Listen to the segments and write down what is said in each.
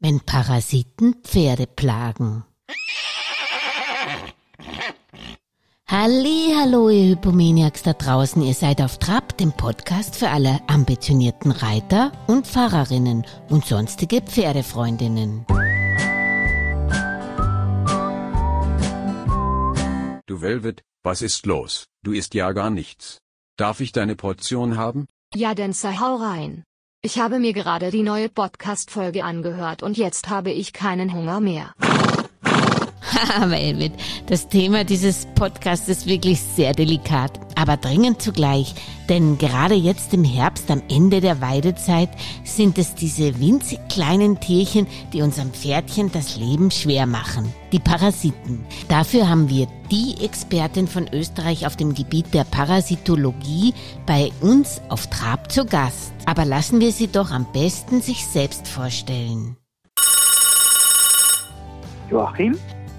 wenn Parasiten Pferde plagen. Halli, hallo ihr Hypomaniacs da draußen, ihr seid auf Trab, dem Podcast für alle ambitionierten Reiter und Fahrerinnen und sonstige Pferdefreundinnen. Du Velvet, was ist los? Du isst ja gar nichts. Darf ich deine Portion haben? Ja, Dancer, hau rein. Ich habe mir gerade die neue Podcast-Folge angehört und jetzt habe ich keinen Hunger mehr. Velvet, das Thema dieses Podcasts ist wirklich sehr delikat, aber dringend zugleich, denn gerade jetzt im Herbst am Ende der Weidezeit sind es diese winzig kleinen Tierchen, die unserem Pferdchen das Leben schwer machen. Die Parasiten. Dafür haben wir die Expertin von Österreich auf dem Gebiet der Parasitologie bei uns auf Trab zu Gast. Aber lassen wir sie doch am besten sich selbst vorstellen. Joachim?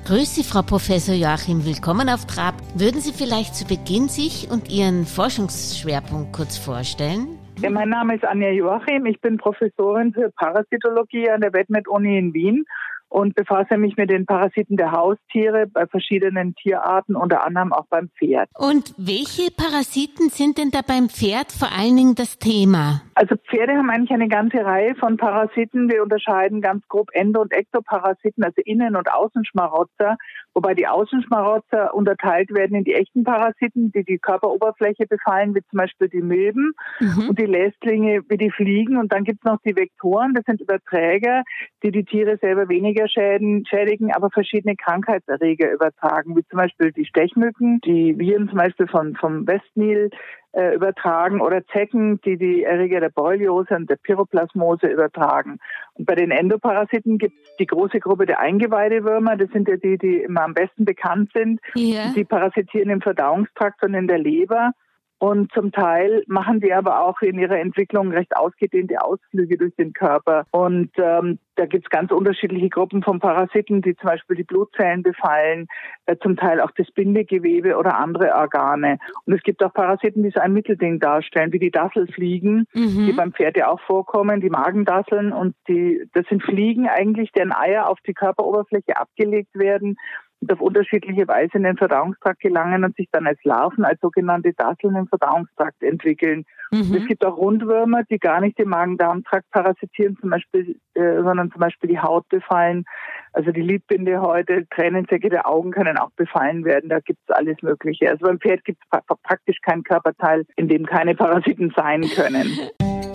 Grüß Sie, Frau Professor Joachim. Willkommen auf Trab. Würden Sie vielleicht zu Beginn sich und Ihren Forschungsschwerpunkt kurz vorstellen? Ja, mein Name ist Anja Joachim. Ich bin Professorin für Parasitologie an der Vetmed-Uni in Wien und befasse mich mit den Parasiten der Haustiere bei verschiedenen Tierarten, unter anderem auch beim Pferd. Und welche Parasiten sind denn da beim Pferd vor allen Dingen das Thema? Also Pferde haben eigentlich eine ganze Reihe von Parasiten. Wir unterscheiden ganz grob Endo- und Ektoparasiten, also Innen- und Außenschmarotzer, wobei die Außenschmarotzer unterteilt werden in die echten Parasiten, die die Körperoberfläche befallen, wie zum Beispiel die Milben Mhm. und die Lästlinge wie die Fliegen. Und dann gibt es noch die Vektoren, das sind Überträger, die die Tiere selber weniger schäden, schädigen, aber verschiedene Krankheitserreger übertragen, wie zum Beispiel die Stechmücken, die Viren zum Beispiel von, vom Westnil äh, übertragen oder Zecken, die die Erreger der Borreliose und der Pyroplasmose übertragen. Und bei den Endoparasiten gibt es die große Gruppe der Eingeweidewürmer, das sind ja die, die immer am besten bekannt sind. Ja. Die parasitieren im Verdauungstrakt und in der Leber. Und zum Teil machen die aber auch in ihrer Entwicklung recht ausgedehnte Ausflüge durch den Körper. Und ähm, da gibt es ganz unterschiedliche Gruppen von Parasiten, die zum Beispiel die Blutzellen befallen, äh, zum Teil auch das Bindegewebe oder andere Organe. Und es gibt auch Parasiten, die so ein Mittelding darstellen, wie die Dasselfliegen, die Mhm. beim Pferd ja auch vorkommen, die Magendasseln. Und die, das sind Fliegen eigentlich, deren Eier auf die Körperoberfläche abgelegt werden und auf unterschiedliche Weise in den Verdauungstrakt gelangen und sich dann als Larven, als sogenannte Dasseln im Verdauungstrakt entwickeln. Und Es Mhm. gibt auch Rundwürmer, die gar nicht den Magen-Darm-Trakt parasitieren, zum Beispiel, äh, sondern zum Beispiel die Haut befallen. Also die Lidbindehäute, Tränensäcke der Augen können auch befallen werden. Da gibt es alles Mögliche. Also beim Pferd gibt es pra praktisch keinen Körperteil, in dem keine Parasiten sein können.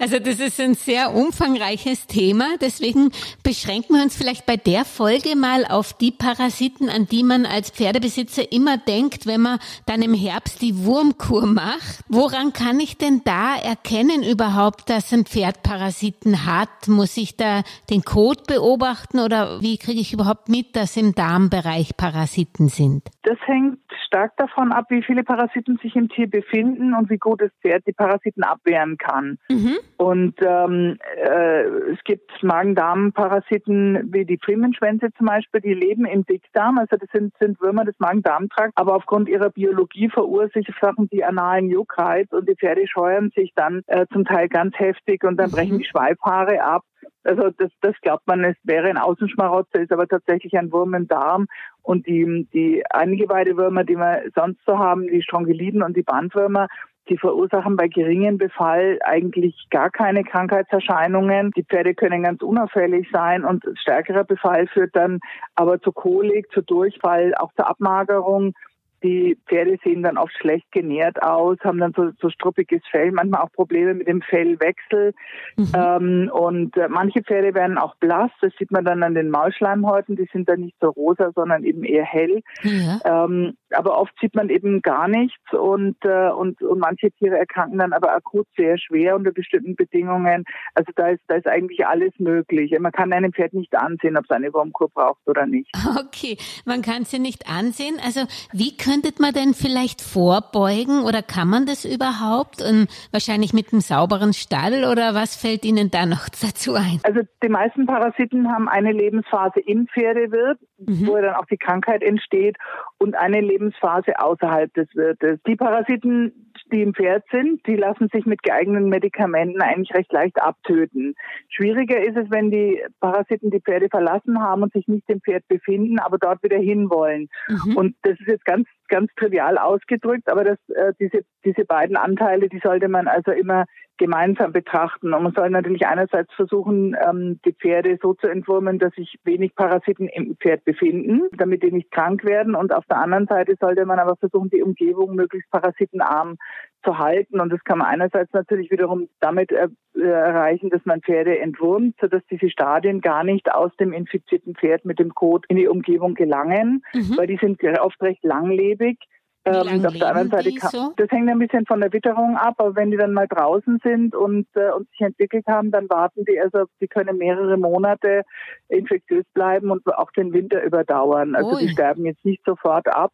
Also das ist ein sehr umfangreiches Thema, deswegen beschränken wir uns vielleicht bei der Folge mal auf die Parasiten, an die man als Pferdebesitzer immer denkt, wenn man dann im Herbst die Wurmkur macht. Woran kann ich denn da erkennen überhaupt, dass ein Pferd Parasiten hat? Muss ich da den Kot beobachten oder wie kriege ich überhaupt mit, dass im Darmbereich Parasiten sind? Das hängt stark davon ab, wie viele Parasiten sich im Tier befinden und wie gut das Pferd die Parasiten abwehren kann. Mhm. Und ähm, äh, es gibt Magen-Darm-Parasiten wie die Friemenschwänze zum Beispiel, die leben im Dickdarm, also das sind, sind Würmer des Magen-Darm-Trakts, aber aufgrund ihrer Biologie verursachen die analen Juckreiz und die Pferde scheuern sich dann äh, zum Teil ganz heftig und dann Mhm. brechen die Schweifhaare ab. Also das, das glaubt man, es wäre ein Außenschmarotzer, ist aber tatsächlich ein Wurm im Darm. Und die, die Eingeweidewürmer, die wir sonst so haben, die Strongeliden und die Bandwürmer, die verursachen bei geringem Befall eigentlich gar keine Krankheitserscheinungen. Die Pferde können ganz unauffällig sein und stärkerer Befall führt dann aber zu Kolik, zu Durchfall, auch zur Abmagerung. Die Pferde sehen dann oft schlecht genährt aus, haben dann so, so struppiges Fell, manchmal auch Probleme mit dem Fellwechsel. Mhm. Ähm, und äh, manche Pferde werden auch blass, das sieht man dann an den Maulschleimhäuten, die sind dann nicht so rosa, sondern eben eher hell. Ja. Ähm, aber oft sieht man eben gar nichts und, äh, und, und manche Tiere erkranken dann aber akut sehr schwer unter bestimmten Bedingungen. Also da ist, da ist eigentlich alles möglich. Man kann einem Pferd nicht ansehen, ob es eine Wurmkur braucht oder nicht. Okay, man kann sie nicht ansehen. Also wie könnte man denn vielleicht vorbeugen oder kann man das überhaupt? Und wahrscheinlich mit einem sauberen Stall oder was fällt Ihnen da noch dazu ein? Also die meisten Parasiten haben eine Lebensphase im Pferdewirt, Mhm. wo dann auch die Krankheit entsteht, und eine Lebensphase außerhalb des Wirtes. Die Parasiten die im Pferd sind, die lassen sich mit geeigneten Medikamenten eigentlich recht leicht abtöten. Schwieriger ist es, wenn die Parasiten die Pferde verlassen haben und sich nicht im Pferd befinden, aber dort wieder hinwollen. Mhm. Und das ist jetzt ganz, ganz trivial ausgedrückt, aber das, äh, diese, diese beiden Anteile, die sollte man also immer gemeinsam betrachten. Und man soll natürlich einerseits versuchen, ähm, die Pferde so zu entwurmen, dass sich wenig Parasiten im Pferd befinden, damit die nicht krank werden. Und auf der anderen Seite sollte man aber versuchen, die Umgebung möglichst parasitenarm zu halten. Und das kann man einerseits natürlich wiederum damit äh, erreichen, dass man Pferde entwurmt, sodass diese Stadien gar nicht aus dem infizierten Pferd mit dem Kot in die Umgebung gelangen, mhm. weil die sind oft recht langlebig. Ähm, auf der anderen Seite kann, so? das hängt ein bisschen von der Witterung ab, aber wenn die dann mal draußen sind und, äh, und sich entwickelt haben, dann warten die, also die können mehrere Monate infektiös bleiben und auch den Winter überdauern. Also Ui. die sterben jetzt nicht sofort ab.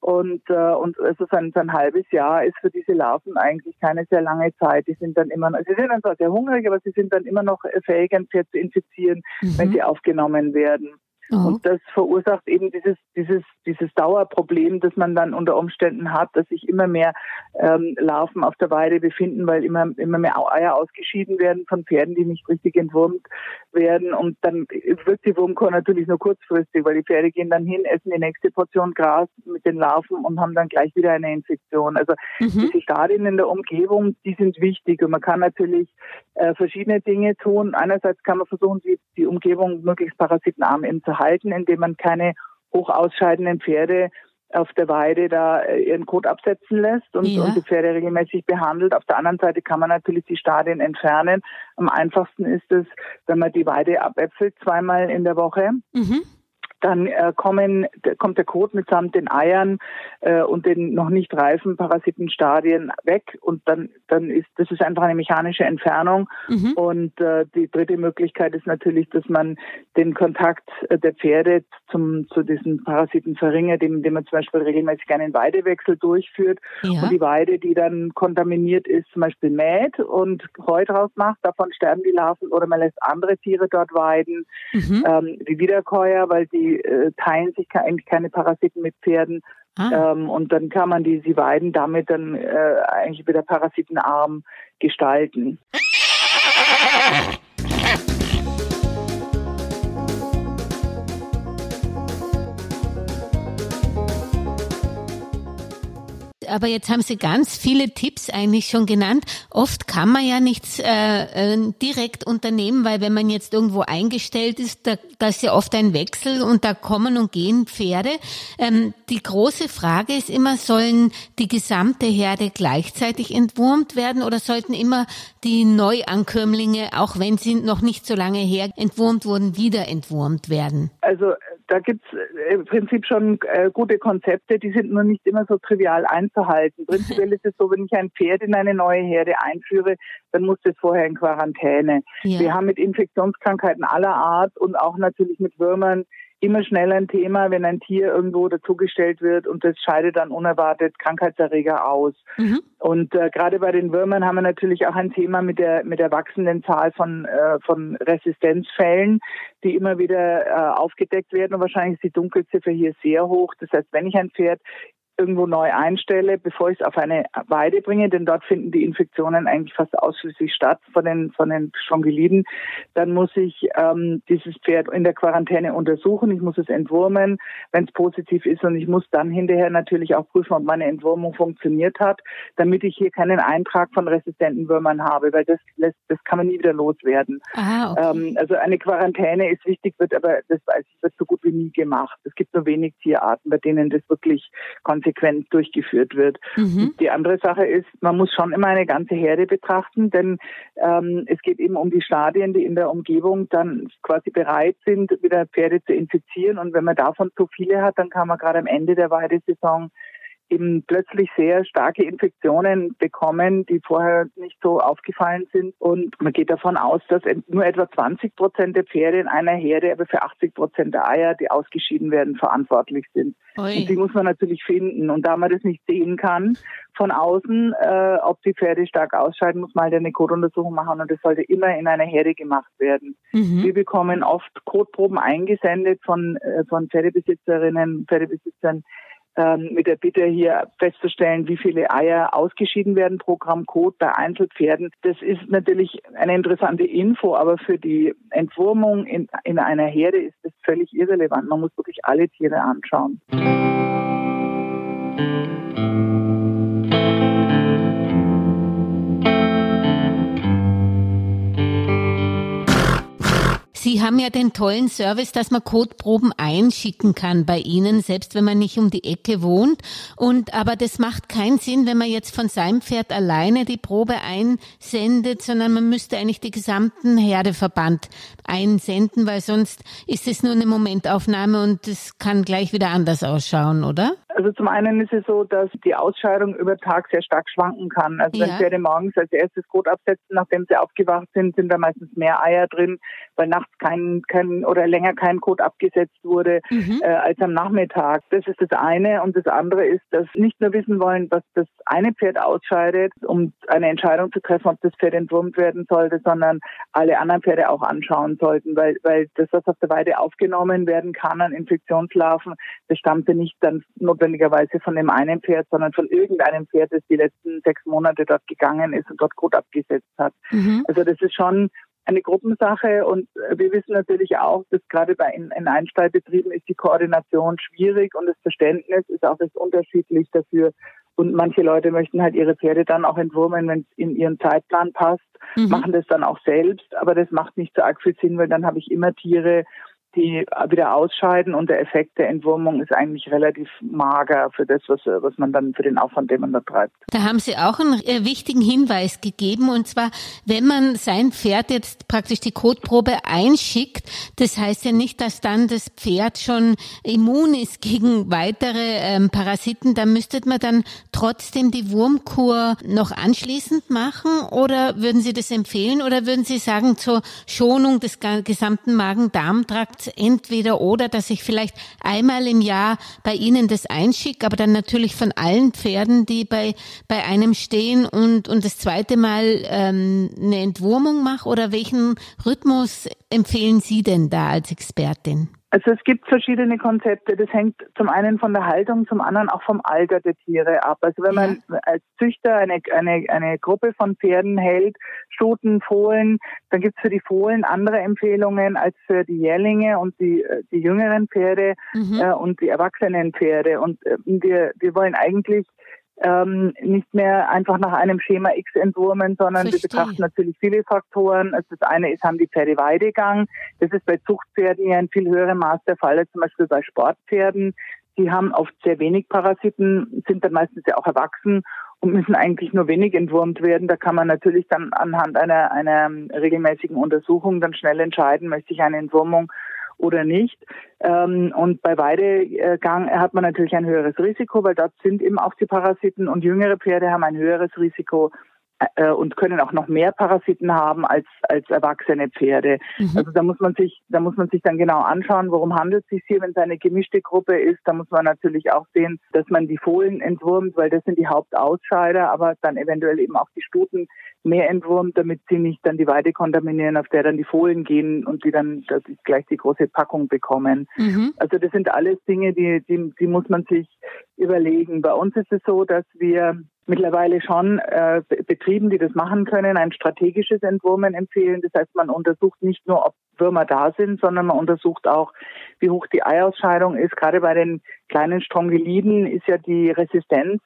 Und, äh, und also so ein, so ein halbes Jahr ist für diese Larven eigentlich keine sehr lange Zeit. Die sind dann immer noch, sie sind dann zwar sehr hungrig, aber sie sind dann immer noch fähig, ein Pferd zu infizieren, mhm. wenn sie aufgenommen werden. Oh. Und das verursacht eben dieses, dieses, dieses Dauerproblem, das man dann unter Umständen hat, dass sich immer mehr ähm, Larven auf der Weide befinden, weil immer, immer mehr Eier ausgeschieden werden von Pferden, die nicht richtig entwurmt werden. Und dann wirkt die Wurmkur natürlich nur kurzfristig, weil die Pferde gehen dann hin, essen die nächste Portion Gras mit den Larven und haben dann gleich wieder eine Infektion. Also mhm. diese Stadien in der Umgebung, die sind wichtig. Und man kann natürlich äh, verschiedene Dinge tun. Einerseits kann man versuchen, die, die Umgebung möglichst parasitenarm eben zu halten, indem man keine hoch ausscheidenden Pferde auf der Weide da äh, ihren Kot absetzen lässt und, ja. und, die Pferde regelmäßig behandelt. Auf der anderen Seite kann man natürlich die Stadien entfernen. Am einfachsten ist es, wenn man die Weide abäpfelt zweimal in der Woche. Mhm dann äh, kommen, kommt der Kot mitsamt den Eiern äh, und den noch nicht reifen Parasitenstadien weg und dann, dann ist das ist einfach eine mechanische Entfernung. Mhm. Und äh, die dritte Möglichkeit ist natürlich, dass man den Kontakt äh, der Pferde zum, zu diesen Parasiten verringert, indem man zum Beispiel regelmäßig einen Weidewechsel durchführt ja. und die Weide, die dann kontaminiert ist, zum Beispiel mäht und Heu draus macht, davon sterben die Larven oder man lässt andere Tiere dort weiden, mhm. ähm, wie Wiederkäuer, weil die äh, teilen sich eigentlich keine Parasiten mit Pferden. Ah. Ähm, und dann kann man die, sie weiden damit dann äh, eigentlich wieder parasitenarm gestalten. aber jetzt haben Sie ganz viele Tipps eigentlich schon genannt. Oft kann man ja nichts äh, äh, direkt unternehmen, weil wenn man jetzt irgendwo eingestellt ist, da, da ist ja oft ein Wechsel und da kommen und gehen Pferde. Ähm, die große Frage ist immer, sollen die gesamte Herde gleichzeitig entwurmt werden oder sollten immer die Neuankömmlinge, auch wenn sie noch nicht so lange her entwurmt wurden, wieder entwurmt werden? Also da gibt's äh, im Prinzip schon äh, gute Konzepte, die sind nur nicht immer so trivial einzuhalten. Prinzipiell ist es so, wenn ich ein Pferd in eine neue Herde einführe, dann muss das vorher in Quarantäne. Ja. Wir haben mit Infektionskrankheiten aller Art und auch natürlich mit Würmern immer schnell ein Thema, wenn ein Tier irgendwo dazugestellt wird und das scheidet dann unerwartet Krankheitserreger aus. Mhm. Und äh, gerade bei den Würmern haben wir natürlich auch ein Thema mit der mit der wachsenden Zahl von äh, von Resistenzfällen, die immer wieder äh, aufgedeckt werden. Und wahrscheinlich ist die Dunkelziffer hier sehr hoch. Das heißt, wenn ich ein Pferd irgendwo neu einstelle, bevor ich es auf eine Weide bringe, denn dort finden die Infektionen eigentlich fast ausschließlich statt von den von den Strongyliden, dann muss ich ähm, dieses Pferd in der Quarantäne untersuchen. Ich muss es entwurmen, wenn es positiv ist, und ich muss dann hinterher natürlich auch prüfen, ob meine Entwurmung funktioniert hat, damit ich hier keinen Eintrag von resistenten Würmern habe, weil das lässt, das kann man nie wieder loswerden. Ah, okay. ähm, also eine Quarantäne ist wichtig, wird aber das weiß ich wird so gut wie nie gemacht. Es gibt nur wenig Tierarten, bei denen das wirklich konsequent durchgeführt wird. Mhm. Die andere Sache ist, man muss schon immer eine ganze Herde betrachten, denn ähm, es geht eben um die Stadien, die in der Umgebung dann quasi bereit sind, wieder Pferde zu infizieren. Und wenn man davon zu viele hat, dann kann man gerade am Ende der Weidesaison eben plötzlich sehr starke Infektionen bekommen, die vorher nicht so aufgefallen sind. Und man geht davon aus, dass nur etwa 20 Prozent der Pferde in einer Herde, aber für 80 Prozent der Eier, die ausgeschieden werden, verantwortlich sind. Ui. Und die muss man natürlich finden. Und da man das nicht sehen kann von außen, äh, ob die Pferde stark ausscheiden, muss man halt eine Kotuntersuchung machen und das sollte immer in einer Herde gemacht werden. Mhm. Wir bekommen oft Kotproben eingesendet von, äh, von Pferdebesitzerinnen, Pferdebesitzern, ähm, mit der Bitte hier festzustellen, wie viele Eier ausgeschieden werden pro Gramm Kot bei Einzelpferden. Das ist natürlich eine interessante Info, aber für die Entwurmung in, in einer Herde ist das völlig irrelevant. Man muss wirklich alle Tiere anschauen. Sie haben ja den tollen Service, dass man Kotproben einschicken kann bei Ihnen, selbst wenn man nicht um die Ecke wohnt. Und aber das macht keinen Sinn, wenn man jetzt von seinem Pferd alleine die Probe einsendet, sondern man müsste eigentlich die gesamten Herdeverband einsenden, weil sonst ist es nur eine Momentaufnahme und es kann gleich wieder anders ausschauen, oder? Also zum einen ist es so, dass die Ausscheidung über Tag sehr stark schwanken kann. Also ja. wenn Pferde morgens als erstes Kot absetzen, nachdem sie aufgewacht sind, sind da meistens mehr Eier drin, weil nachts kein, kein oder länger kein Kot abgesetzt wurde mhm. äh, als am Nachmittag. Das ist das eine. Und das andere ist, dass nicht nur wissen wollen, was das eine Pferd ausscheidet, um eine Entscheidung zu treffen, ob das Pferd entwurmt werden sollte, sondern alle anderen Pferde auch anschauen sollten, weil, weil das, was auf der Weide aufgenommen werden kann an Infektionslarven, das stammte nicht dann notwendig notwendigerweise von dem einen Pferd, sondern von irgendeinem Pferd, das die letzten sechs Monate dort gegangen ist und dort Kot abgesetzt hat. Mhm. Also das ist schon eine Gruppensache und wir wissen natürlich auch, dass gerade bei in, in Einstallbetrieben ist die Koordination schwierig und das Verständnis ist auch recht unterschiedlich dafür. Und manche Leute möchten halt ihre Pferde dann auch entwurmen, wenn es in ihren Zeitplan passt, mhm. machen das dann auch selbst, aber das macht nicht so arg viel Sinn, weil dann habe ich immer Tiere, die wieder ausscheiden und der Effekt der Entwurmung ist eigentlich relativ mager für das, was, was man dann für den Aufwand, den man da treibt. Da haben Sie auch einen äh, wichtigen Hinweis gegeben und zwar, wenn man sein Pferd jetzt praktisch die Kotprobe einschickt, das heißt ja nicht, dass dann das Pferd schon immun ist gegen weitere ähm, Parasiten, da müsste man dann trotzdem die Wurmkur noch anschließend machen oder würden Sie das empfehlen oder würden Sie sagen zur Schonung des gesamten Magen-Darm-Trakts entweder oder, dass ich vielleicht einmal im Jahr bei Ihnen das einschicke, aber dann natürlich von allen Pferden, die bei, bei einem stehen und, und das zweite Mal ähm, eine Entwurmung mache? Oder welchen Rhythmus empfehlen Sie denn da als Expertin? Also es gibt verschiedene Konzepte. Das hängt zum einen von der Haltung, zum anderen auch vom Alter der Tiere ab. Also wenn man ja. als Züchter eine, eine, eine Gruppe von Pferden hält, Stuten, Fohlen, dann gibt es für die Fohlen andere Empfehlungen als für die Jährlinge und die, äh, die jüngeren Pferde mhm. äh, und die erwachsenen Pferde. Und äh, wir, wir wollen eigentlich ähm, nicht mehr einfach nach einem Schema X entwurmen, sondern Verstehe. wir betrachten natürlich viele Faktoren. Also das eine ist, haben die Pferde Weidegang. Das ist bei Zuchtpferden ja in viel höherem Maß der Fall als zum Beispiel bei Sportpferden. Die haben oft sehr wenig Parasiten, sind dann meistens ja auch erwachsen und müssen eigentlich nur wenig entwurmt werden. Da kann man natürlich dann anhand einer, einer regelmäßigen Untersuchung dann schnell entscheiden, möchte ich eine Entwurmung oder nicht. Ähm, und bei Weidegang hat man natürlich ein höheres Risiko, weil dort sind eben auch die Parasiten und jüngere Pferde haben ein höheres Risiko äh, und können auch noch mehr Parasiten haben als als erwachsene Pferde. Mhm. Also da muss man sich da muss man sich dann genau anschauen, worum handelt es sich hier, wenn es eine gemischte Gruppe ist. Da muss man natürlich auch sehen, dass man die Fohlen entwurmt, weil das sind die Hauptausscheider, aber dann eventuell eben auch die Stuten mehr entwurmt, damit sie nicht dann die Weide kontaminieren, auf der dann die Fohlen gehen und die dann dass gleich die große Packung bekommen. Mhm. Also das sind alles Dinge, die, die die muss man sich überlegen. Bei uns ist es so, dass wir mittlerweile schon äh, Betrieben, die das machen können, ein strategisches Entwurmen empfehlen. Das heißt, man untersucht nicht nur, ob Würmer da sind, sondern man untersucht auch, wie hoch die Eiausscheidung ist. Gerade bei den kleinen Strongeliden ist ja die Resistenz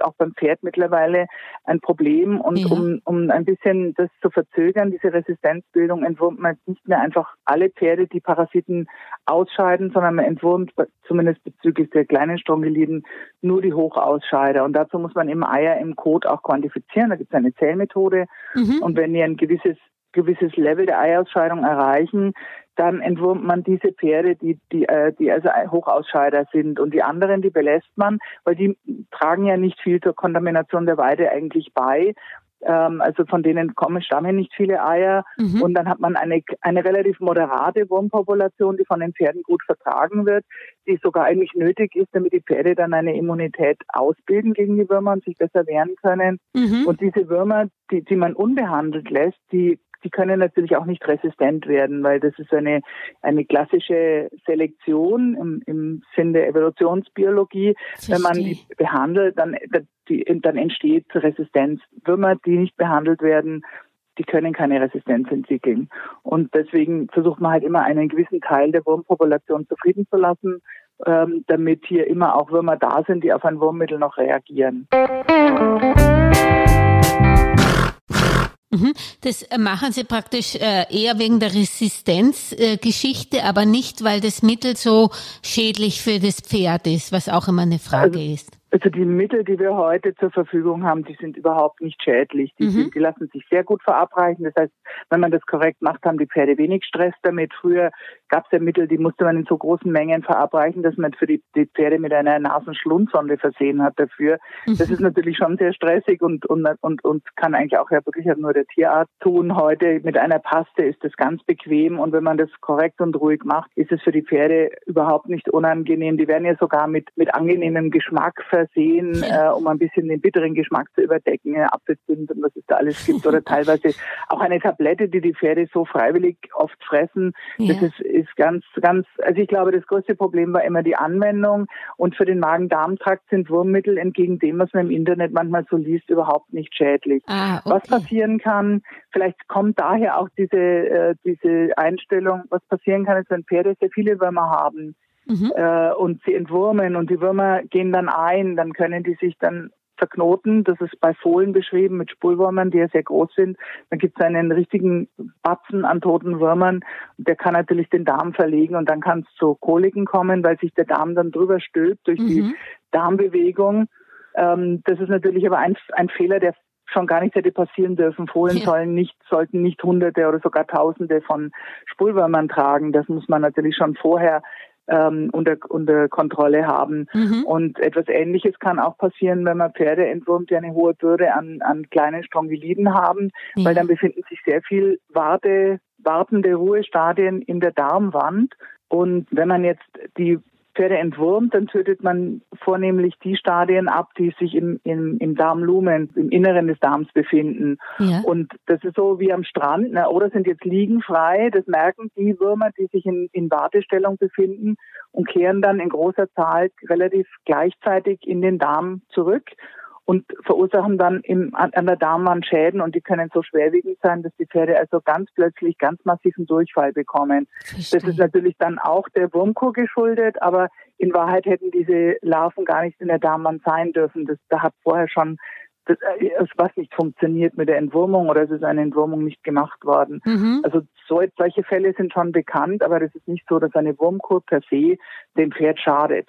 auch beim Pferd mittlerweile ein Problem. Und ja. um, um ein bisschen das zu verzögern, diese Resistenzbildung, entwurmt man nicht mehr einfach alle Pferde, die Parasiten ausscheiden, sondern man entwurmt zumindest bezüglich der kleinen Strongeliden nur die Hochausscheider. Und dazu muss man eben Eier im Kot auch quantifizieren. Da gibt es eine Zählmethode. Mhm. Und wenn ihr ein gewisses gewisses Level der Eiausscheidung erreichen, dann entwurmt man diese Pferde, die, die, äh, die also Hochausscheider sind. Und die anderen, die belässt man, weil die tragen ja nicht viel zur Kontamination der Weide eigentlich bei. Ähm, also von denen kommen, stammen nicht viele Eier. Mhm. Und dann hat man eine, eine relativ moderate Wurmpopulation, die von den Pferden gut vertragen wird, die sogar eigentlich nötig ist, damit die Pferde dann eine Immunität ausbilden gegen die Würmer und sich besser wehren können. Mhm. Und diese Würmer, die, die man unbehandelt lässt, die die können natürlich auch nicht resistent werden, weil das ist eine, eine klassische Selektion im, im Sinn der Evolutionsbiologie. Verstehe. Wenn man die behandelt, dann, die, dann entsteht Resistenz. Würmer, die nicht behandelt werden, die können keine Resistenz entwickeln. Und deswegen versucht man halt immer einen gewissen Teil der Wurmpopulation zufrieden zu lassen, ähm, damit hier immer auch Würmer da sind, die auf ein Wurmmittel noch reagieren. Mhm. Das äh, machen Sie praktisch äh, eher wegen der Resistenzgeschichte, äh, aber nicht, weil das Mittel so schädlich für das Pferd ist, was auch immer eine Frage also, ist. Also die Mittel, die wir heute zur Verfügung haben, die sind überhaupt nicht schädlich. Die, mhm. sind, die lassen sich sehr gut verabreichen. Das heißt, wenn man das korrekt macht, haben die Pferde wenig Stress damit. Früher gab es ja Mittel, die musste man in so großen Mengen verabreichen, dass man für die, die Pferde mit einer Nasenschlundsonde versehen hat dafür. Mhm. Das ist natürlich schon sehr stressig und, und, und, und kann eigentlich auch ja wirklich nur der Tierarzt tun. Heute mit einer Paste ist das ganz bequem und wenn man das korrekt und ruhig macht, ist es für die Pferde überhaupt nicht unangenehm. Die werden ja sogar mit, mit angenehmem Geschmack versehen versehen, äh, um ein bisschen den bitteren Geschmack zu überdecken, Apfelzimt und was es da alles gibt oder teilweise auch eine Tablette, die die Pferde so freiwillig oft fressen. Ja. Das ist, ist ganz, ganz, also ich glaube, das größte Problem war immer die Anwendung und für den Magen-Darm-Trakt sind Wurmmittel entgegen dem, was man im Internet manchmal so liest, überhaupt nicht schädlich. Ah, okay. Was passieren kann, vielleicht kommt daher auch diese, äh, diese Einstellung, was passieren kann, ist, wenn Pferde sehr viele Würmer haben, mhm. äh, und sie entwurmen und die Würmer gehen dann ein, dann können die sich dann verknoten. Das ist bei Fohlen beschrieben mit Spulwürmern, die ja sehr groß sind. Dann gibt es einen richtigen Batzen an toten Würmern. Der kann natürlich den Darm verlegen und dann kann es zu Koliken kommen, weil sich der Darm dann drüber stülpt durch mhm. die Darmbewegung. Ähm, das ist natürlich aber ein, ein Fehler, der schon gar nicht hätte passieren dürfen. Fohlen ja. sollen nicht, sollten nicht Hunderte oder sogar Tausende von Spulwürmern tragen. Das muss man natürlich schon vorher ähm, unter, unter Kontrolle haben. Mhm. Und etwas Ähnliches kann auch passieren, wenn man Pferde entwurmt, die eine hohe Bürde an, an kleinen Strongyliden haben, ja. weil dann befinden sich sehr viel Warte, wartende Ruhestadien in der Darmwand. Und wenn man jetzt die Pferde entwurmt, dann tötet man vornehmlich die Stadien ab, die sich im, im, im Darmlumen, im Inneren des Darms befinden. Ja. Und das ist so wie am Strand, na, oder sind jetzt liegen frei, das merken die Würmer, die sich in, in Wartestellung befinden und kehren dann in großer Zahl relativ gleichzeitig in den Darm zurück und verursachen dann im, an der Darmwand Schäden und die können so schwerwiegend sein, dass die Pferde also ganz plötzlich ganz massiven Durchfall bekommen. Verstehe. Das ist natürlich dann auch der Wurmkur geschuldet, aber in Wahrheit hätten diese Larven gar nicht in der Darmwand sein dürfen. Das, da hat vorher schon das, äh, was nicht funktioniert mit der Entwurmung oder es ist eine Entwurmung nicht gemacht worden. Mhm. Also so, solche Fälle sind schon bekannt, aber es ist nicht so, dass eine Wurmkur per se dem Pferd schadet.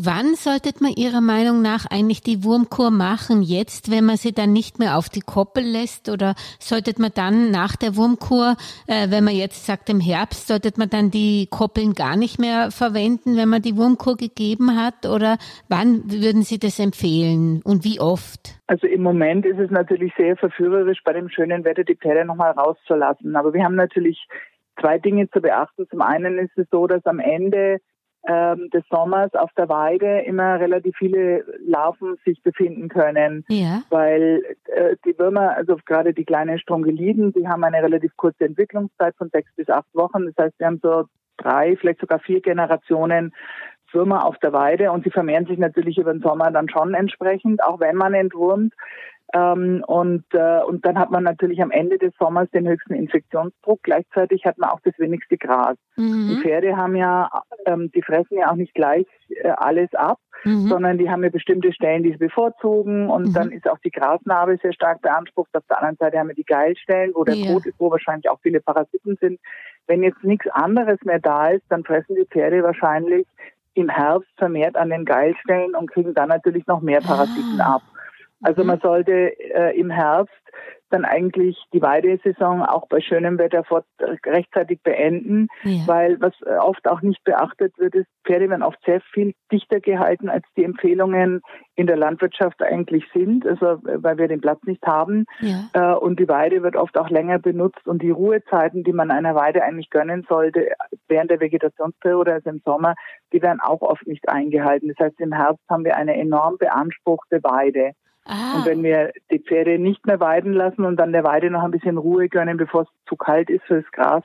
Wann sollte man Ihrer Meinung nach eigentlich die Wurmkur machen? Jetzt, wenn man sie dann nicht mehr auf die Koppel lässt? Oder sollte man dann nach der Wurmkur, äh, wenn man jetzt sagt im Herbst, sollte man dann die Koppeln gar nicht mehr verwenden, wenn man die Wurmkur gegeben hat? Oder wann würden Sie das empfehlen und wie oft? Also im Moment ist es natürlich sehr verführerisch, bei dem schönen Wetter die Pferde nochmal rauszulassen. Aber wir haben natürlich zwei Dinge zu beachten. Zum einen ist es so, dass am Ende ähm, des Sommers auf der Weide immer relativ viele Larven sich befinden können, ja. weil äh, die Würmer, also gerade die kleinen Strongeliden, die haben eine relativ kurze Entwicklungszeit von sechs bis acht Wochen. Das heißt, wir haben so drei, vielleicht sogar vier Generationen Würmer auf der Weide und sie vermehren sich natürlich über den Sommer dann schon entsprechend, auch wenn man entwurmt. Ähm, und, äh, und dann hat man natürlich am Ende des Sommers den höchsten Infektionsdruck. Gleichzeitig hat man auch das wenigste Gras. Mhm. Die Pferde haben ja, ähm, die fressen ja auch nicht gleich äh, alles ab, mhm. sondern die haben ja bestimmte Stellen, die sie bevorzugen. Und mhm. dann ist auch die Grasnarbe sehr stark beansprucht. Auf der anderen Seite haben wir die Geilstellen, wo der ja. Kot ist, wo wahrscheinlich auch viele Parasiten sind. Wenn jetzt nichts anderes mehr da ist, dann fressen die Pferde wahrscheinlich im Herbst vermehrt an den Geilstellen und kriegen dann natürlich noch mehr Parasiten ah. ab. Also man mhm. sollte äh, im Herbst dann eigentlich die Weidesaison auch bei schönem Wetter fort, rechtzeitig beenden, ja. weil was oft auch nicht beachtet wird, ist, Pferde werden oft sehr viel dichter gehalten, als die Empfehlungen in der Landwirtschaft eigentlich sind, also weil wir den Platz nicht haben. Ja. Äh, und die Weide wird oft auch länger benutzt und die Ruhezeiten, die man einer Weide eigentlich gönnen sollte, während der Vegetationsperiode, also im Sommer, die werden auch oft nicht eingehalten. Das heißt, im Herbst haben wir eine enorm beanspruchte Weide. Ah. Und wenn wir die Pferde nicht mehr weiden lassen und dann der Weide noch ein bisschen Ruhe gönnen, bevor es zu kalt ist für das Gras,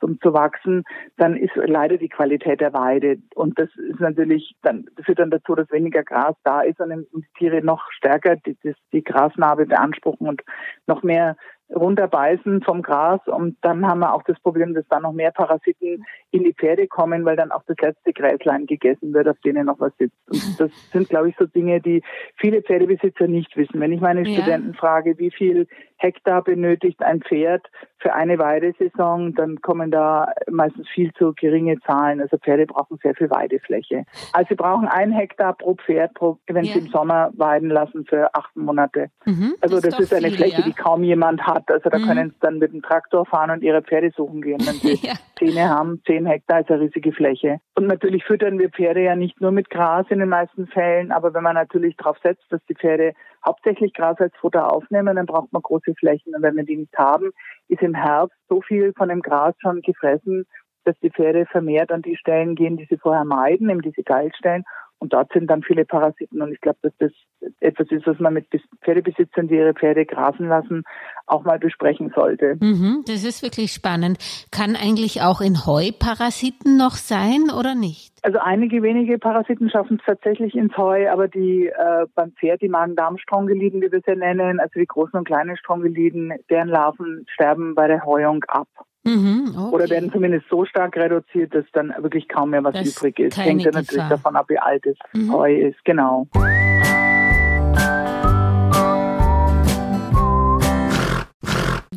um zu wachsen, dann ist leider die Qualität der Weide. Und das ist natürlich, dann führt dann dazu, dass weniger Gras da ist und die Tiere noch stärker die, die, die Grasnarbe beanspruchen und noch mehr runterbeißen vom Gras und dann haben wir auch das Problem, dass da noch mehr Parasiten in die Pferde kommen, weil dann auch das letzte Gräslein gegessen wird, auf denen noch was sitzt. Und das sind, glaube ich, so Dinge, die viele Pferdebesitzer nicht wissen. Wenn ich meine ja. Studenten frage, wie viel Hektar benötigt ein Pferd für eine Weidesaison, dann kommen da meistens viel zu geringe Zahlen. Also Pferde brauchen sehr viel Weidefläche. Also sie brauchen ein Hektar pro Pferd, pro, wenn ja. sie im Sommer weiden lassen für acht Monate. Mhm, also das, das ist, eine viel, Fläche, ja. die kaum jemand hat. Also da mhm. können sie dann mit dem Traktor fahren und ihre Pferde suchen gehen. Wenn sie ja. Zähne haben, zehn Hektar ist eine riesige Fläche. Und natürlich füttern wir Pferde ja nicht nur mit Gras in den meisten Fällen, aber wenn man natürlich darauf setzt, dass die Pferde hauptsächlich Gras als Futter aufnehmen, dann braucht man große Flächen. Und wenn wir die nicht haben, ist im Herbst so viel von dem Gras schon gefressen, dass die Pferde vermehrt an die Stellen gehen, die sie vorher meiden, eben diese Geilstellen. Und dort sind dann viele Parasiten. Und ich glaube, dass das etwas ist, was man mit Pferdebesitzern, die ihre Pferde grasen lassen, auch mal besprechen sollte. Mhm, das ist wirklich spannend. Kann eigentlich auch in Heu Parasiten noch sein oder nicht? Also einige wenige Parasiten schaffen es tatsächlich ins Heu, aber die äh, beim Pferd, die Magen-Darm-Strongeliden, wie wir sie nennen, also die großen und kleinen Strongeliden, deren Larven sterben bei der Heuung ab. Mhm, okay. Oder werden zumindest so stark reduziert, dass dann wirklich kaum mehr was das übrig ist. Hängt ja natürlich davon ab, wie alt das mhm. Heu ist. Genau.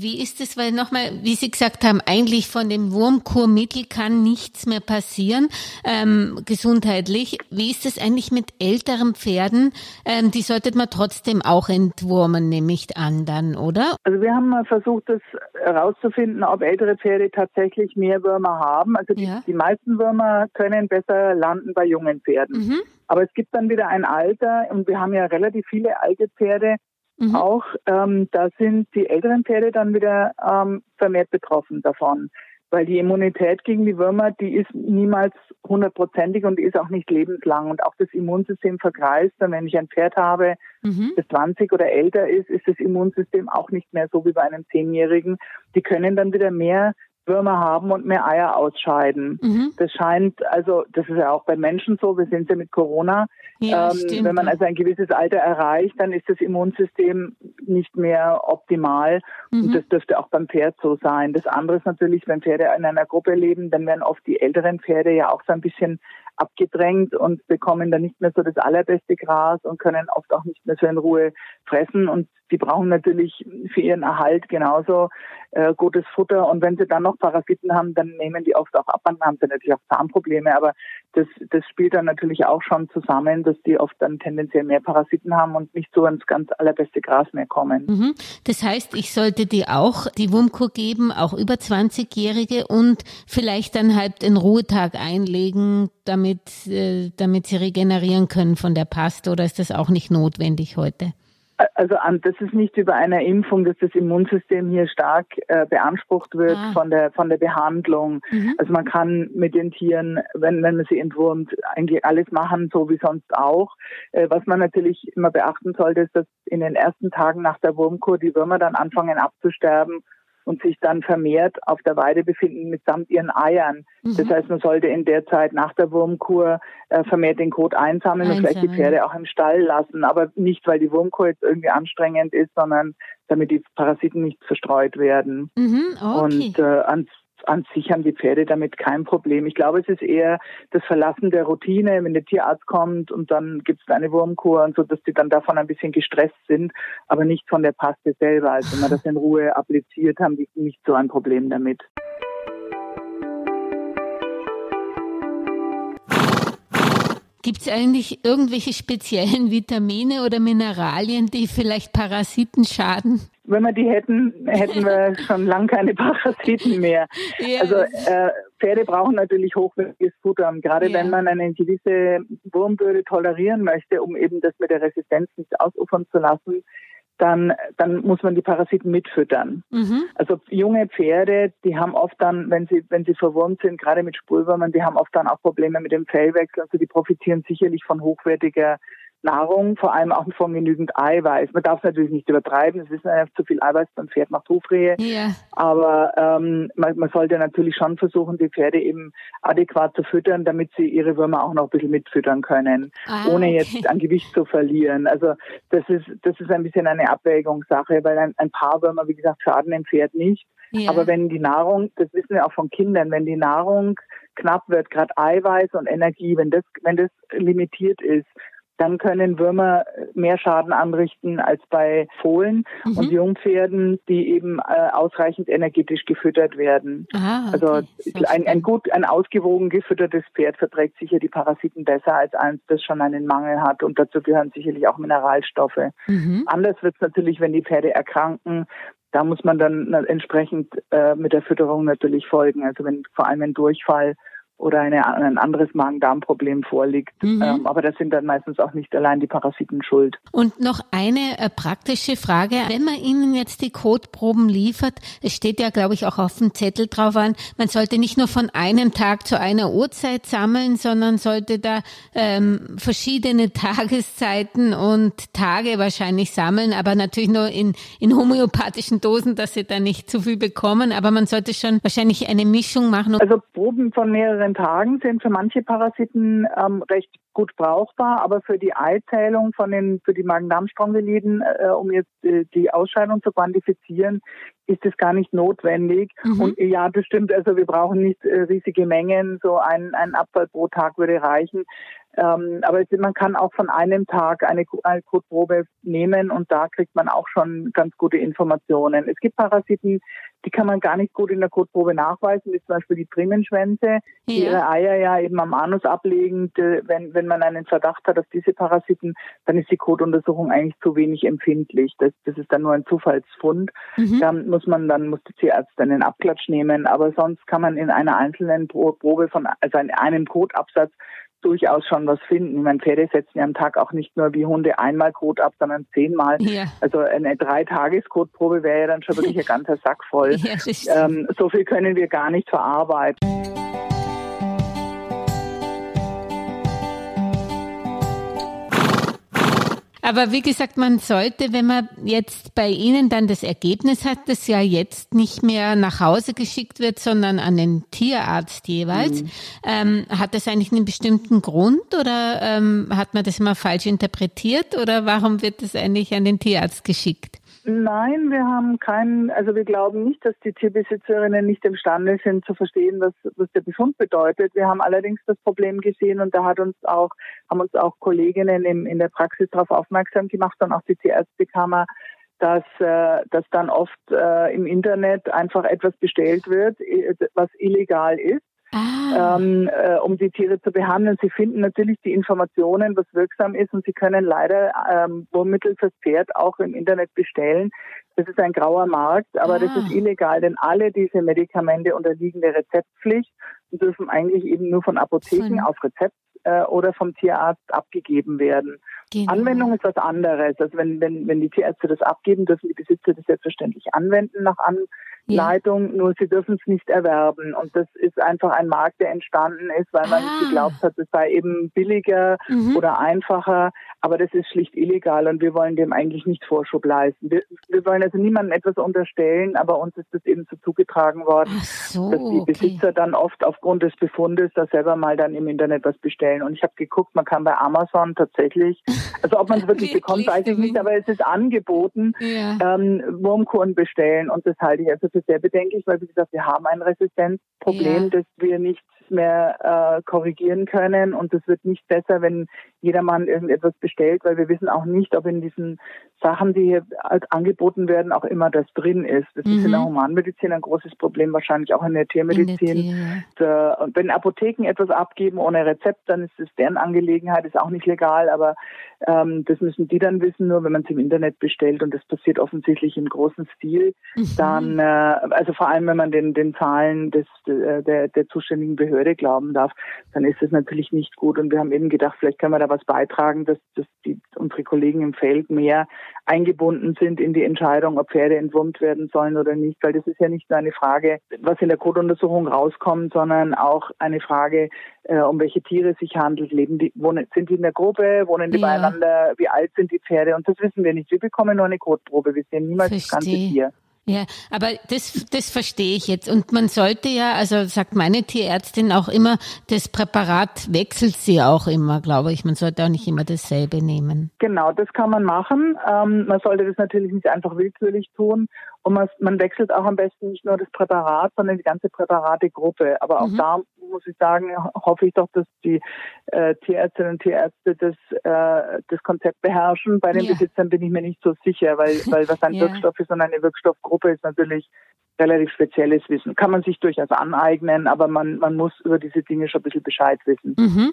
Wie ist es, weil nochmal, wie Sie gesagt haben, eigentlich von dem Wurmkurmittel kann nichts mehr passieren, ähm, gesundheitlich. Wie ist es eigentlich mit älteren Pferden? Ähm, die sollte man trotzdem auch entwurmen, nehme ich an dann, oder? Also wir haben mal versucht, das herauszufinden, ob ältere Pferde tatsächlich mehr Würmer haben. Also die, ja. die meisten Würmer können besser landen bei jungen Pferden. Mhm. Aber es gibt dann wieder ein Alter und wir haben ja relativ viele alte Pferde, Mhm. Auch ähm, da sind die älteren Pferde dann wieder ähm, vermehrt betroffen davon, weil die Immunität gegen die Würmer, die ist niemals hundertprozentig und ist auch nicht lebenslang und auch das Immunsystem vergreist. Und wenn ich ein Pferd habe, mhm. das 20 oder älter ist, ist das Immunsystem auch nicht mehr so wie bei einem Zehnjährigen. Die können dann wieder mehr Würmer haben und mehr Eier ausscheiden. Mhm. Das scheint, also das ist ja auch bei Menschen so, wir sind ja mit Corona. Ja, ähm, wenn man also ein gewisses Alter erreicht, dann ist das Immunsystem nicht mehr optimal. Mhm. Und das dürfte auch beim Pferd so sein. Das andere ist natürlich, wenn Pferde in einer Gruppe leben, dann werden oft die älteren Pferde ja auch so ein bisschen abgedrängt und bekommen dann nicht mehr so das allerbeste Gras und können oft auch nicht mehr so in Ruhe fressen. Und die brauchen natürlich für ihren Erhalt genauso äh, gutes Futter. Und wenn sie dann noch Parasiten haben, dann nehmen die oft auch ab. Dann haben sie natürlich auch Zahnprobleme. Aber das, das spielt dann natürlich auch schon zusammen, dass die oft dann tendenziell mehr Parasiten haben und nicht so ins ganz allerbeste Gras mehr kommen. Mhm. Das heißt, ich sollte die auch die Wumko geben, auch über 20-Jährige und vielleicht dann halt den Ruhetag einlegen, damit, äh, damit sie regenerieren können von der Paste oder ist das auch nicht notwendig heute? Also das ist nicht über eine Impfung, dass das Immunsystem hier stark äh, beansprucht wird ah. von der von der Behandlung. Mhm. Also man kann mit den Tieren, wenn wenn man sie entwurmt, eigentlich alles machen, so wie sonst auch. Äh, was man natürlich immer beachten sollte, ist, dass in den ersten Tagen nach der Wurmkur die Würmer dann anfangen abzusterben und sich dann vermehrt auf der Weide befinden mitsamt ihren Eiern. Mhm. Das heißt, man sollte in der Zeit nach der Wurmkur äh, vermehrt den Kot einsammeln, einsammeln und vielleicht die Pferde auch im Stall lassen. Aber nicht, weil die Wurmkur jetzt irgendwie anstrengend ist, sondern damit die Parasiten nicht verstreut werden. Mhm, okay. Und äh, ans an sich haben die Pferde damit kein Problem. Ich glaube, es ist eher das Verlassen der Routine, wenn der Tierarzt kommt und dann gibt es eine Wurmkur und so, dass die dann davon ein bisschen gestresst sind, aber nicht von der Paste selber. Also wenn man das in Ruhe appliziert, haben die nicht so ein Problem damit. Gibt es eigentlich irgendwelche speziellen Vitamine oder Mineralien, die vielleicht Parasiten schaden? wenn wir die hätten, hätten wir schon lang keine Parasiten mehr. Ja. Also äh, Pferde brauchen natürlich hochwertiges Futter. Gerade ja. wenn man eine gewisse Wurmbürde tolerieren möchte, um eben das mit der Resistenz nicht ausufern zu lassen, dann, dann muss man die Parasiten mitfüttern. Mhm. Also junge Pferde, die haben oft dann, wenn sie, wenn sie verwurmt sind, gerade mit Spurwürmern, die haben oft dann auch Probleme mit dem Fellwechsel. Also die profitieren sicherlich von hochwertiger Nahrung, vor allem auch von genügend Eiweiß. Man darf es natürlich nicht übertreiben, es ist einfach zu viel Eiweiß beim Pferd macht Hufrehe. Yeah. Aber ähm, man, man, sollte natürlich schon versuchen, die Pferde eben adäquat zu füttern, damit sie ihre Würmer auch noch ein bisschen mitfüttern können, ah, ohne okay. jetzt an Gewicht zu verlieren. Also das ist, das ist ein bisschen eine Abwägungssache, weil ein, ein paar Würmer, wie gesagt, schaden dem Pferd nicht. Yeah. Aber wenn die Nahrung, das wissen wir auch von Kindern, wenn die Nahrung knapp wird, gerade Eiweiß und Energie, wenn das, wenn das limitiert ist, dann können Würmer mehr Schaden anrichten als bei Fohlen mhm. und Jungpferden, die eben äh, ausreichend energetisch gefüttert werden. Ah, okay. Also ein, ein gut, ein ausgewogen gefüttertes Pferd verträgt sicher die Parasiten besser als eins, das schon einen Mangel hat. Und dazu gehören sicherlich auch Mineralstoffe. Mhm. Anders wird es natürlich, wenn die Pferde erkranken. Da muss man dann entsprechend äh, mit der Fütterung natürlich folgen. Also wenn vor allem ein Durchfall oder eine, ein anderes Magen-Darm-Problem vorliegt. Mhm. Ähm, aber das sind dann meistens auch nicht allein die Parasiten schuld. Und noch eine äh, praktische Frage. Wenn man Ihnen jetzt die Kotproben liefert, es steht ja, glaube ich, auch auf dem Zettel drauf an, man sollte nicht nur von einem Tag zu einer Uhrzeit sammeln, sondern sollte da ähm, verschiedene Tageszeiten und Tage wahrscheinlich sammeln, aber natürlich nur in, in homöopathischen Dosen, dass Sie da nicht zu viel bekommen. Aber man sollte schon wahrscheinlich eine Mischung machen. Also Proben von mehreren 14 Tagen sind für manche Parasiten ähm, recht gut brauchbar, aber für die Eizählung von den, für die Magen-Darm-Strongyloiden, äh, um jetzt äh, die Ausscheidung zu quantifizieren, ist es gar nicht notwendig. Mhm. Und ja, das stimmt. Also wir brauchen nicht äh, riesige Mengen. So ein, ein Abfall pro Tag würde reichen. Ähm, aber man kann auch von einem Tag eine, eine Kotprobe nehmen und da kriegt man auch schon ganz gute Informationen. Es gibt Parasiten, die kann man gar nicht gut in der Kotprobe nachweisen, wie zum Beispiel die Primenschwänze, die ja. ihre Eier ja eben am Anus ablegen. Wenn, wenn man einen Verdacht hat auf diese Parasiten, dann ist die Kotuntersuchung eigentlich zu wenig empfindlich. Das, das ist dann nur ein Zufallsfund. Mhm. Da muss man dann, muss die Tierärztin einen Abklatsch nehmen. Aber sonst kann man in einer einzelnen Probe von, also in einem Kotabsatz durchaus schon was finden. Ich meine, Pferde setzen ja am Tag auch nicht nur wie Hunde einmal Kot ab, sondern zehnmal. Ja. Also eine Drei-Tages-Kotprobe wäre ja dann schon wirklich ein ganzer Sack voll. Ja, ähm, so viel können wir gar nicht verarbeiten. Aber wie gesagt, man sollte, wenn man jetzt bei Ihnen dann das Ergebnis hat, das ja jetzt nicht mehr nach Hause geschickt wird, sondern an den Tierarzt jeweils, mhm. ähm, hat das eigentlich einen bestimmten Grund oder ähm, hat man das immer falsch interpretiert oder warum wird das eigentlich an den Tierarzt geschickt? Nein, wir haben keinen, also wir glauben nicht, dass die Tierbesitzerinnen nicht imstande sind zu verstehen, was, was der Befund bedeutet. Wir haben allerdings das Problem gesehen und da hat uns auch, haben uns auch Kolleginnen in, in der Praxis darauf aufmerksam gemacht und auch die Tierärztekammer, dass, äh, dass dann oft äh, im Internet einfach etwas bestellt wird, was illegal ist ah. ähm, äh, um die Tiere zu behandeln. Sie finden natürlich die Informationen, was wirksam ist, und sie können leider ähm, Wurmmittel fürs Pferd auch im Internet bestellen. Das ist ein grauer Markt, aber ah. das ist illegal, denn alle diese Medikamente unterliegen der Rezeptpflicht und dürfen eigentlich eben nur von Apotheken auf Rezept äh, oder vom Tierarzt abgegeben werden. Genau. Anwendung ist was anderes. Also wenn, wenn, wenn die Tierärzte das abgeben, dürfen die Besitzer das selbstverständlich anwenden nach Anleitung, ja. nur sie dürfen es nicht erwerben. Und das ist einfach ein Markt, der entstanden ist, weil man ah. geglaubt hat, es sei eben billiger mhm. oder einfacher. Aber das ist schlicht illegal und wir wollen dem eigentlich nicht Vorschub leisten. Wir, wir wollen also niemandem etwas unterstellen, aber uns ist das eben so zugetragen worden, so, dass die Besitzer okay. dann oft aufgrund des Befundes da selber mal dann im Internet was bestellen. Und ich habe geguckt, man kann bei Amazon tatsächlich, also ob man es wirklich bekommt, weiß ich nicht, aber es ist angeboten, ja. ähm, Wurmkuren bestellen und das halte ich also für sehr bedenklich, weil wie gesagt, wir haben ein Resistenzproblem, ja. das wir nicht nichts mehr äh, korrigieren können und es wird nicht besser, wenn jedermann irgendetwas bestellt, weil wir wissen auch nicht, ob in diesen Sachen, die hier angeboten werden, auch immer das drin ist. Das mhm. ist in der mhm. Humanmedizin ein großes Problem, wahrscheinlich auch in der Tiermedizin. In der Tier, Und wenn Apotheken etwas abgeben ohne Rezept, dann ist es deren Angelegenheit, ist auch nicht legal, aber ähm, das müssen die dann wissen, nur wenn man es im Internet bestellt und das passiert offensichtlich im großen Stil, mhm. dann, äh, also vor allem wenn man den, den Zahlen des, äh, der, der zuständigen Behörde glauben darf, dann ist das natürlich nicht gut. Und wir haben eben gedacht, vielleicht können wir da was beitragen, dass, dass die, unsere Kollegen im Feld mehr eingebunden sind in die Entscheidung, ob Pferde entwurmt werden sollen oder nicht, weil das ist ja nicht nur eine Frage, was in der Codeuntersuchung rauskommt, sondern auch eine Frage, äh, um welche Tiere es sich handelt. Leben die, wohnen, sind die in der Gruppe, wohnen die ja. beieinander, wie alt sind die Pferde und das wissen wir nicht. Wir bekommen nur eine Kotprobe, wir sehen niemals Versteh. das ganze Tier. Ja, aber das, das verstehe ich jetzt. Und man sollte ja, also sagt meine Tierärztin auch immer, das Präparat wechselt sie auch immer, glaube ich. Man sollte auch nicht immer dasselbe nehmen. Genau, das kann man machen. Ähm, man sollte das natürlich nicht einfach willkürlich tun. Und man, man, wechselt auch am besten nicht nur das Präparat, sondern die ganze Präparategruppe. Aber auch mhm. da muss ich sagen, hoffe ich doch, dass die äh, Tierärztinnen und Tierärzte das, äh, das Konzept beherrschen. Bei den ja. Besitzern bin ich mir nicht so sicher, weil, weil was ein ja. Wirkstoff ist und eine Wirkstoffgruppe ist natürlich relativ spezielles Wissen. Kann man sich durchaus aneignen, aber man, man muss über diese Dinge schon ein bisschen Bescheid wissen. Mhm.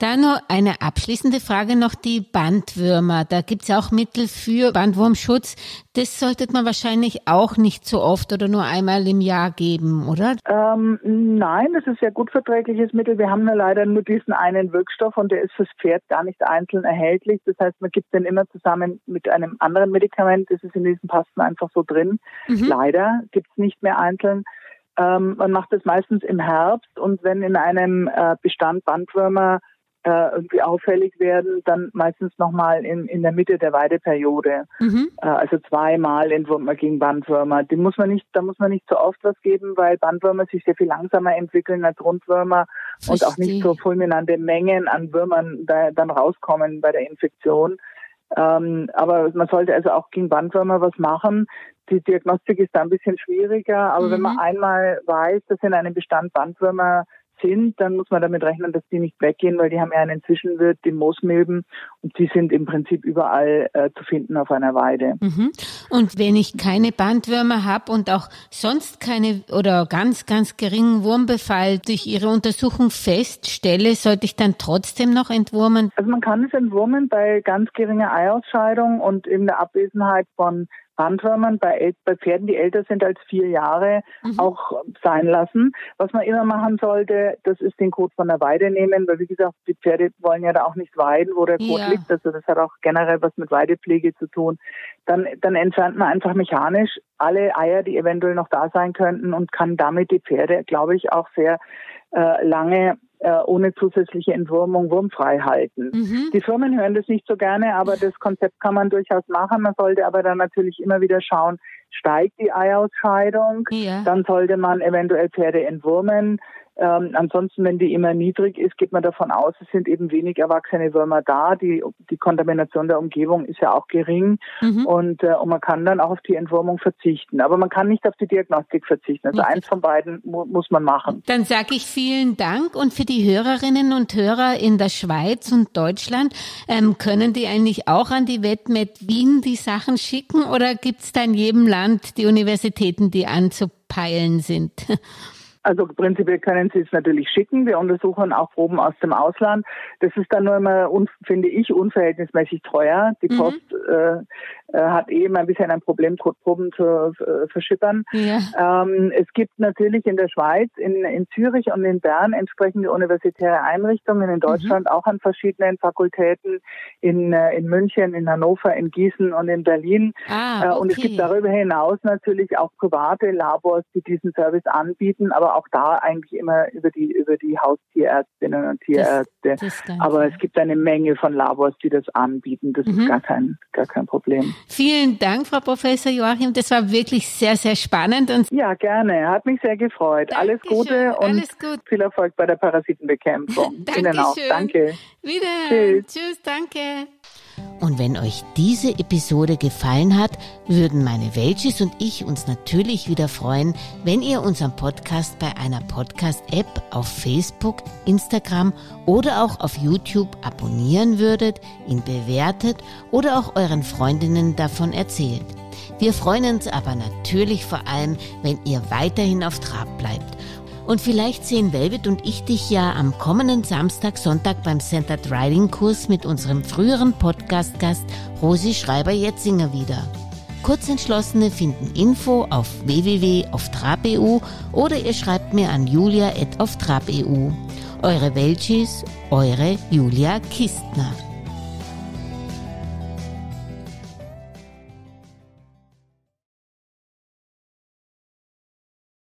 Dann noch eine abschließende Frage noch, die Bandwürmer. Da gibt's ja auch Mittel für Bandwurmschutz. Das sollte man wahrscheinlich auch nicht so oft oder nur einmal im Jahr geben, oder? Ähm, nein, das ist ja gut verträgliches Mittel. Wir haben ja leider nur diesen einen Wirkstoff und der ist fürs Pferd gar nicht einzeln erhältlich. Das heißt, man gibt den immer zusammen mit einem anderen Medikament. Das ist in diesen Pasten einfach so drin. Mhm. Leider gibt's nicht mehr einzeln. Ähm, man macht das meistens im Herbst und wenn in einem äh, Bestand Bandwürmer äh, irgendwie auffällig werden, dann meistens nochmal in, in der Mitte der Weideperiode. Mhm. Äh, also zweimal entwurmt man gegen Bandwürmer. Die muss man nicht, da muss man nicht so oft was geben, weil Bandwürmer sich sehr viel langsamer entwickeln als Rundwürmer Verstehe. und auch nicht so fulminante Mengen an Würmern da, dann rauskommen bei der Infektion. Ähm, aber man sollte also auch gegen Bandwürmer was machen. Die Diagnostik ist da ein bisschen schwieriger, aber mhm. wenn man einmal weiß, dass in einem Bestand Bandwürmer sind, dann muss man damit rechnen, dass die nicht weggehen, weil die haben ja einen Zwischenwirt, die Moosmilben, und die sind im Prinzip überall äh, zu finden auf einer Weide. Mhm. Und wenn ich keine Bandwürmer habe und auch sonst keine oder ganz, ganz geringen Wurmbefall durch Ihre Untersuchung feststelle, sollte ich dann trotzdem noch entwurmen? Also man kann es entwurmen bei ganz geringer Eiausscheidung und in der Abwesenheit von Bandwürmern bei, bei Pferden, die älter sind als vier Jahre, mhm. auch sein lassen. Was man immer machen sollte, das ist den Kot von der Weide nehmen, weil wie gesagt, die Pferde wollen ja da auch nicht weiden, wo der Kot ja. liegt. Also das hat auch generell was mit Weidepflege zu tun. Dann, dann entfernt man einfach mechanisch alle Eier, die eventuell noch da sein könnten und kann damit die Pferde, glaube ich, auch sehr äh, lange äh, ohne zusätzliche Entwurmung wurmfrei halten. Mhm. Die Firmen hören das nicht so gerne, aber das Konzept kann man durchaus machen. Man sollte aber dann natürlich immer wieder schauen, steigt die Eiausscheidung, ja. dann sollte man eventuell Pferde entwurmen. Ähm, ansonsten, wenn die immer niedrig ist, geht man davon aus, es sind eben wenig erwachsene Würmer da. Die, die Kontamination der Umgebung ist ja auch gering mhm. und, äh, und man kann dann auch auf die Entwurmung verzichten. Aber man kann nicht auf die Diagnostik verzichten. Also okay. eins von beiden mu muss man machen. Dann sage ich vielen Dank und für die Hörerinnen und Hörer in der Schweiz und Deutschland, ähm, können die eigentlich auch an die WetMed Wien die Sachen schicken oder gibt es da in jedem Land die Universitäten, die anzupeilen sind? Also prinzipiell können Sie es natürlich schicken. Wir untersuchen auch Proben aus dem Ausland. Das ist dann nur immer, finde ich, unverhältnismäßig teuer. Die mhm. Post äh, äh, hat eben ein bisschen ein Problem, Proben zu äh, verschippern. Ja. Ähm, es gibt natürlich in der Schweiz, in, in Zürich und in Bern entsprechende universitäre Einrichtungen, in Deutschland mhm. auch an verschiedenen Fakultäten, in, äh, in München, in Hannover, in Gießen und in Berlin. Ah, okay. Äh, und es gibt darüber hinaus natürlich auch private Labors, die diesen Service anbieten, aber auch da eigentlich immer über die, über die Haustierärztinnen und Tierärzte. Das, das Aber es gibt eine Menge von Labors, die das anbieten. Das mhm. ist gar kein, gar kein Problem. Vielen Dank, Frau Professor Joachim. Das war wirklich sehr, sehr spannend. Und ja, gerne. Hat mich sehr gefreut. Dankeschön. Alles Gute und Alles gut. viel Erfolg bei der Parasitenbekämpfung. Ihnen auch. Danke. Wieder. Tschüss. Tschüss, danke. Und wenn euch diese Episode gefallen hat, würden meine Welches und ich uns natürlich wieder freuen, wenn ihr unseren Podcast bei einer Podcast-App auf Facebook, Instagram oder auch auf YouTube abonnieren würdet, ihn bewertet oder auch euren Freundinnen davon erzählt. Wir freuen uns aber natürlich vor allem, wenn ihr weiterhin auf Trab bleibt und vielleicht sehen Velvet und ich dich ja am kommenden Samstag, Sonntag beim Centered Riding Kurs mit unserem früheren Podcast-Gast Rosi Schreiber-Jetzinger wieder. Kurzentschlossene finden Info auf www.auftrab.eu oder ihr schreibt mir an julia.auftrab.eu. Eure Welchis, eure Julia Kistner.